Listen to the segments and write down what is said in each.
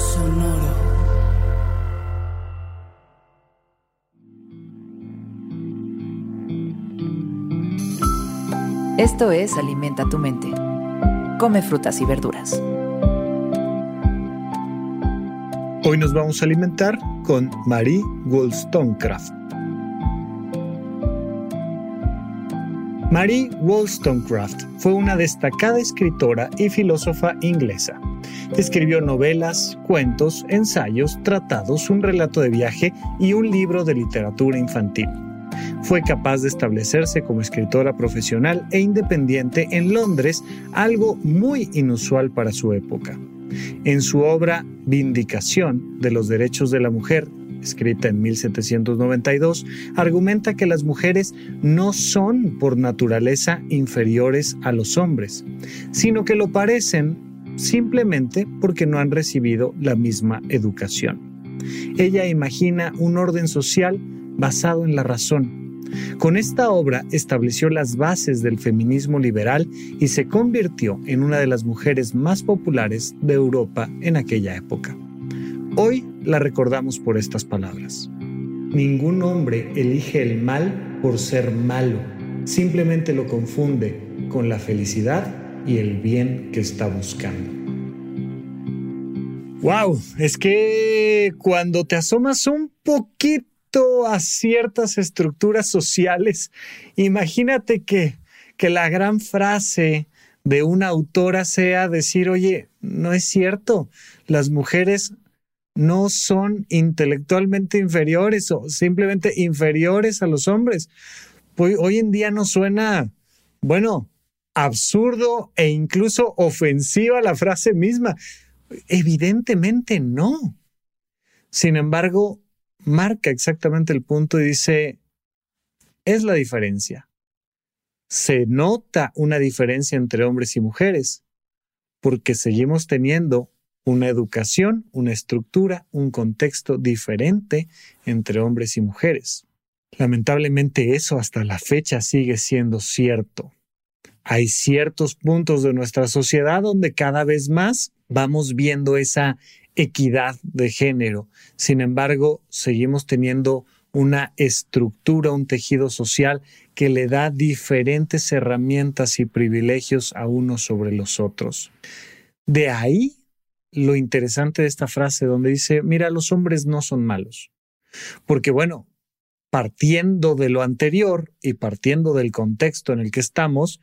Sonoro. Esto es Alimenta tu mente. Come frutas y verduras. Hoy nos vamos a alimentar con Marie Wollstonecraft. Marie Wollstonecraft fue una destacada escritora y filósofa inglesa. Escribió novelas, cuentos, ensayos, tratados, un relato de viaje y un libro de literatura infantil. Fue capaz de establecerse como escritora profesional e independiente en Londres, algo muy inusual para su época. En su obra Vindicación de los Derechos de la Mujer, escrita en 1792, argumenta que las mujeres no son por naturaleza inferiores a los hombres, sino que lo parecen simplemente porque no han recibido la misma educación. Ella imagina un orden social basado en la razón. Con esta obra estableció las bases del feminismo liberal y se convirtió en una de las mujeres más populares de Europa en aquella época. Hoy la recordamos por estas palabras. Ningún hombre elige el mal por ser malo, simplemente lo confunde con la felicidad y el bien que está buscando. Wow, es que cuando te asomas un poquito a ciertas estructuras sociales, imagínate que, que la gran frase de una autora sea decir, oye, no es cierto, las mujeres no son intelectualmente inferiores o simplemente inferiores a los hombres. Hoy, hoy en día no suena, bueno, absurdo e incluso ofensiva la frase misma. Evidentemente no. Sin embargo, marca exactamente el punto y dice, es la diferencia. Se nota una diferencia entre hombres y mujeres porque seguimos teniendo una educación, una estructura, un contexto diferente entre hombres y mujeres. Lamentablemente eso hasta la fecha sigue siendo cierto. Hay ciertos puntos de nuestra sociedad donde cada vez más vamos viendo esa equidad de género. Sin embargo, seguimos teniendo una estructura, un tejido social que le da diferentes herramientas y privilegios a unos sobre los otros. De ahí lo interesante de esta frase donde dice, mira, los hombres no son malos. Porque bueno, partiendo de lo anterior y partiendo del contexto en el que estamos,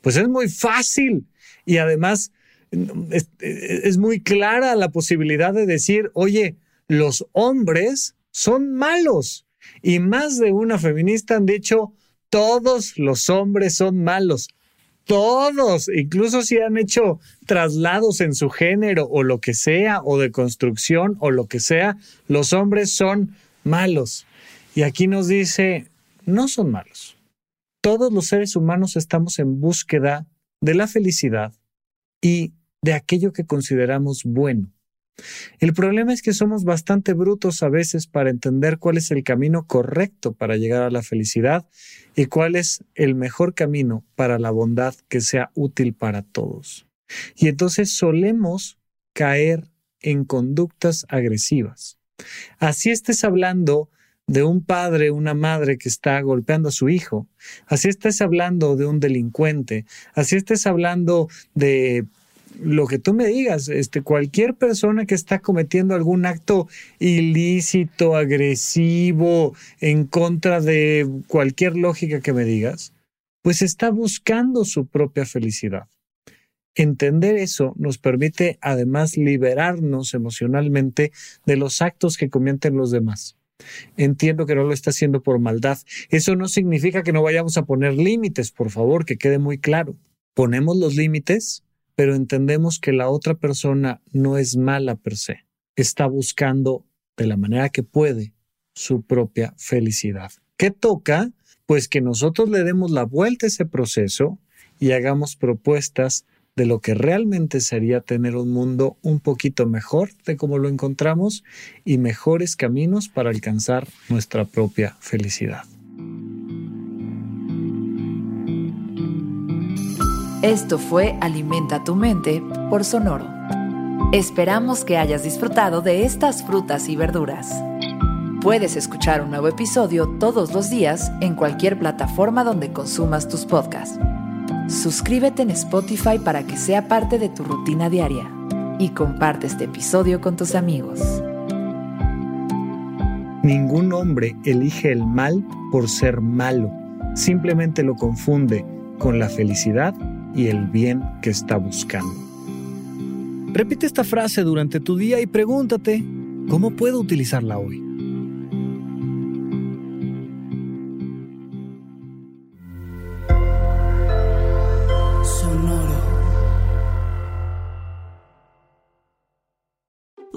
pues es muy fácil y además es, muy clara la posibilidad de decir, oye, los hombres son malos. Y más de una feminista han dicho, todos los hombres son malos. Todos, incluso si han hecho traslados en su género o lo que sea, o de construcción o lo que sea, los hombres son malos. Y aquí nos dice, no son malos. Todos los seres humanos estamos en búsqueda de la felicidad y de aquello que consideramos bueno. El problema es que somos bastante brutos a veces para entender cuál es el camino correcto para llegar a la felicidad y cuál es el mejor camino para la bondad que sea útil para todos. Y entonces solemos caer en conductas agresivas. Así estés hablando de un padre, una madre que está golpeando a su hijo, así estés hablando de un delincuente, así estés hablando de lo que tú me digas, este, cualquier persona que está cometiendo algún acto ilícito, agresivo, en contra de cualquier lógica que me digas, pues está buscando su propia felicidad. Entender eso nos permite además liberarnos emocionalmente de los actos que cometen los demás. Entiendo que no lo está haciendo por maldad. Eso no significa que no vayamos a poner límites, por favor, que quede muy claro Ponemos los límites, pero entendemos que la otra persona no es mala per se. Está buscando de la manera que puede su propia felicidad. ¿Qué toca? Pues que nosotros le demos la vuelta a ese proceso y hagamos propuestas de lo que realmente sería tener un mundo un poquito mejor de como lo encontramos y mejores caminos para alcanzar nuestra propia felicidad. Esto fue Alimenta tu mente por Sonoro. Esperamos que hayas disfrutado de estas frutas y verduras. Puedes escuchar un nuevo episodio todos los días en cualquier plataforma donde consumas tus podcasts. Suscríbete en Spotify para que sea parte de tu rutina diaria y comparte este episodio con tus amigos. Ningún hombre elige el mal por ser malo, simplemente lo confunde con la felicidad y el bien que está buscando. Repite esta frase durante tu día y pregúntate, ¿cómo puedo utilizarla hoy?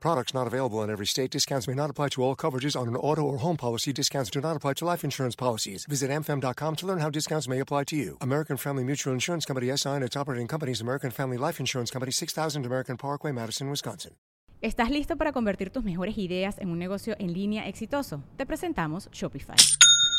Products not available in every state. Discounts may not apply to all coverages on an auto or home policy. Discounts do not apply to life insurance policies. Visit amfam.com to learn how discounts may apply to you. American Family Mutual Insurance Company SI and its operating companies American Family Life Insurance Company 6000 American Parkway, Madison, Wisconsin. ¿Estás listo para convertir tus mejores ideas en un negocio en línea exitoso? Te presentamos Shopify.